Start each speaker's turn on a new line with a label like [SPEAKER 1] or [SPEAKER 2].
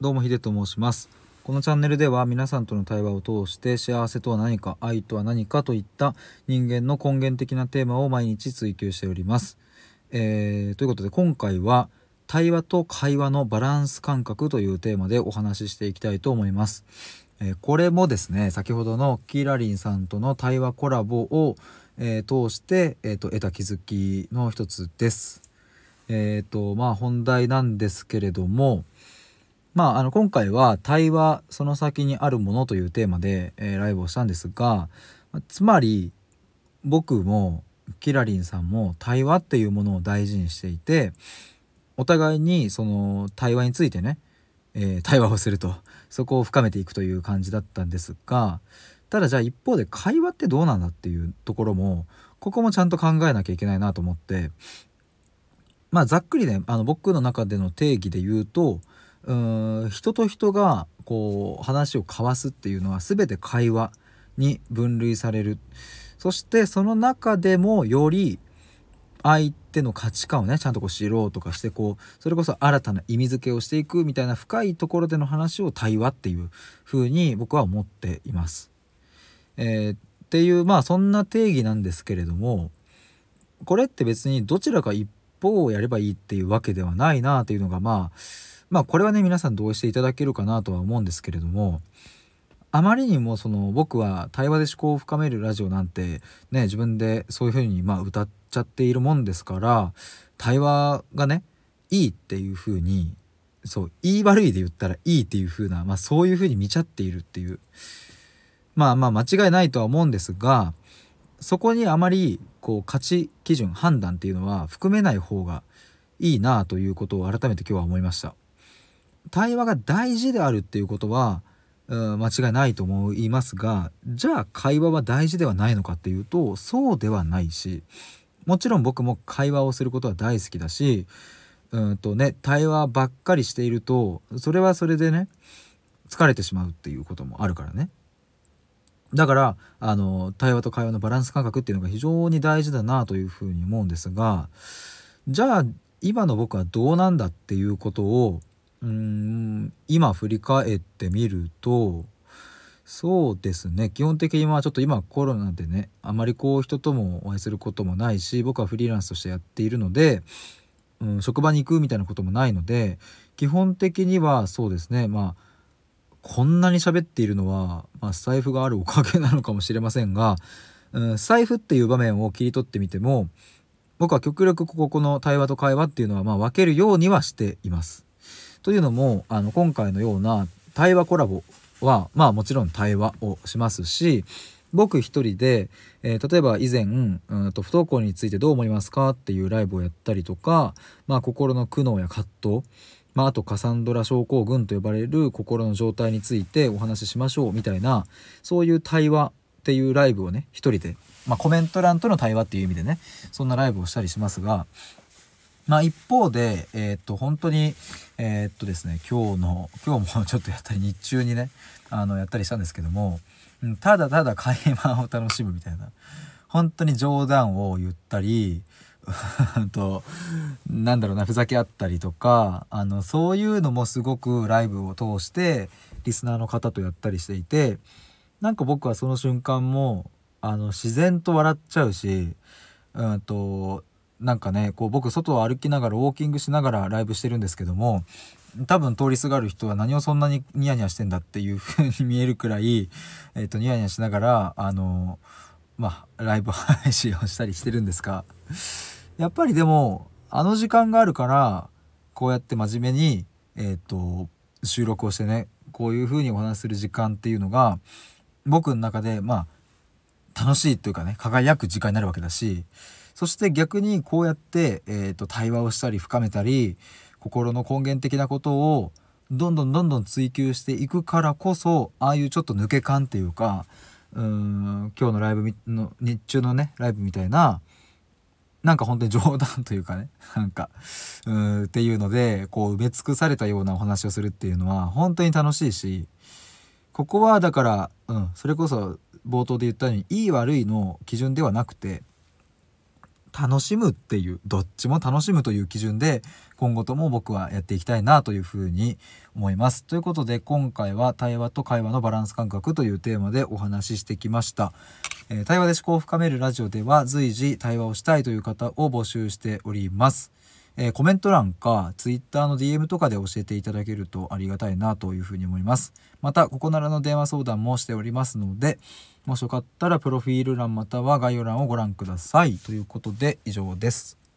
[SPEAKER 1] どうもヒデと申します。このチャンネルでは皆さんとの対話を通して幸せとは何か愛とは何かといった人間の根源的なテーマを毎日追求しております、えー、ということで今回は対話と会話のバランス感覚というテーマでお話ししていきたいと思います、えー、これもですね先ほどのキーラリンさんとの対話コラボを、えー、通して、えーと、得た気づきの一つです。えっ、とまあ本題なんですけれどもまあ、あの今回は対話その先にあるものというテーマで、えー、ライブをしたんですがつまり僕もキラリンさんも対話っていうものを大事にしていてお互いにその対話についてね、えー、対話をするとそこを深めていくという感じだったんですがただじゃあ一方で会話ってどうなんだっていうところもここもちゃんと考えなきゃいけないなと思ってまあざっくりねあの僕の中での定義で言うとうん人と人がこう話を交わすっていうのは全て会話に分類されるそしてその中でもより相手の価値観をねちゃんとこう知ろうとかしてこうそれこそ新たな意味付けをしていくみたいな深いところでの話を対話っていう風に僕は思っています。えー、っていうまあそんな定義なんですけれどもこれって別にどちらか一方をやればいいっていうわけではないなっていうのがまあまあこれはね皆さん同意していただけるかなとは思うんですけれどもあまりにもその僕は対話で思考を深めるラジオなんてね自分でそういう風にまあ歌っちゃっているもんですから対話がねいいっていう風にそう言い悪いで言ったらいいっていう風なまあそういう風に見ちゃっているっていうまあまあ間違いないとは思うんですがそこにあまりこう価値基準判断っていうのは含めない方がいいなということを改めて今日は思いました。対話が大事であるっていうことは、うん、間違いないと思いますがじゃあ会話は大事ではないのかっていうとそうではないしもちろん僕も会話をすることは大好きだしうんとね対話ばっかりしているとそれはそれでね疲れてしまうっていうこともあるからね。だからあの対話と会話のバランス感覚っていうのが非常に大事だなというふうに思うんですがじゃあ今の僕はどうなんだっていうことをうん今振り返ってみるとそうですね基本的にはちょっと今コロナでねあまりこう人ともお会いすることもないし僕はフリーランスとしてやっているので、うん、職場に行くみたいなこともないので基本的にはそうですねまあこんなに喋っているのは、まあ、財布があるおかげなのかもしれませんが、うん、財布っていう場面を切り取ってみても僕は極力ここの対話と会話っていうのはまあ分けるようにはしています。というのもあの今回のような対話コラボはまあもちろん対話をしますし僕一人で、えー、例えば以前、うんと不登校についてどう思いますか？っていうライブをやったりとか、まあ、心の苦悩や葛藤、まあ、あとカサンドラ症候群と呼ばれる心の状態についてお話ししましょうみたいなそういう対話っていうライブをね一人で、まあ、コメント欄との対話っていう意味でねそんなライブをしたりしますがまあ一方で、えー、っと、本当に、えー、っとですね、今日の、今日もちょっとやったり日中にね、あの、やったりしたんですけども、うん、ただただ会話を楽しむみたいな、本当に冗談を言ったり、と、なんだろうな、ふざけ合ったりとか、あの、そういうのもすごくライブを通して、リスナーの方とやったりしていて、なんか僕はその瞬間も、あの、自然と笑っちゃうし、うんと、なんかねこう僕外を歩きながらウォーキングしながらライブしてるんですけども多分通りすがる人は何をそんなにニヤニヤしてんだっていう風に見えるくらい、えーと、ニヤニヤしながらあのまあライブ配信をしたりしてるんですがやっぱりでもあの時間があるからこうやって真面目に、えーと、収録をしてねこういう風にお話しする時間っていうのが僕の中でまあ楽しいというかね輝く時間になるわけだしそして逆にこうやって、えーと、対話をしたり深めたり心の根源的なことをどんどんどんどん追求していくからこそああいうちょっと抜け感っていうかうーん今日のライブの日中のねライブみたいななんか本当に冗談というかねなんかうーっていうのでこう埋め尽くされたようなお話をするっていうのは本当に楽しいしここはだから、うん、それこそ冒頭で言ったようにいい悪いの基準ではなくて楽しむっていうどっちも楽しむという基準で今後とも僕はやっていきたいなというふうに思います。ということで今回は対話と会話のバランス感覚というテーマでお話ししてきました。えー、対話で思考を深めるラジオでは随時対話をしたいという方を募集しております。えー、コメント欄か Twitter の DM とかで教えていただけるとありがたいなというふうに思います。また、ここならの電話相談もしておりますので、もしよかったらプロフィール欄または概要欄をご覧ください。ということで以上です。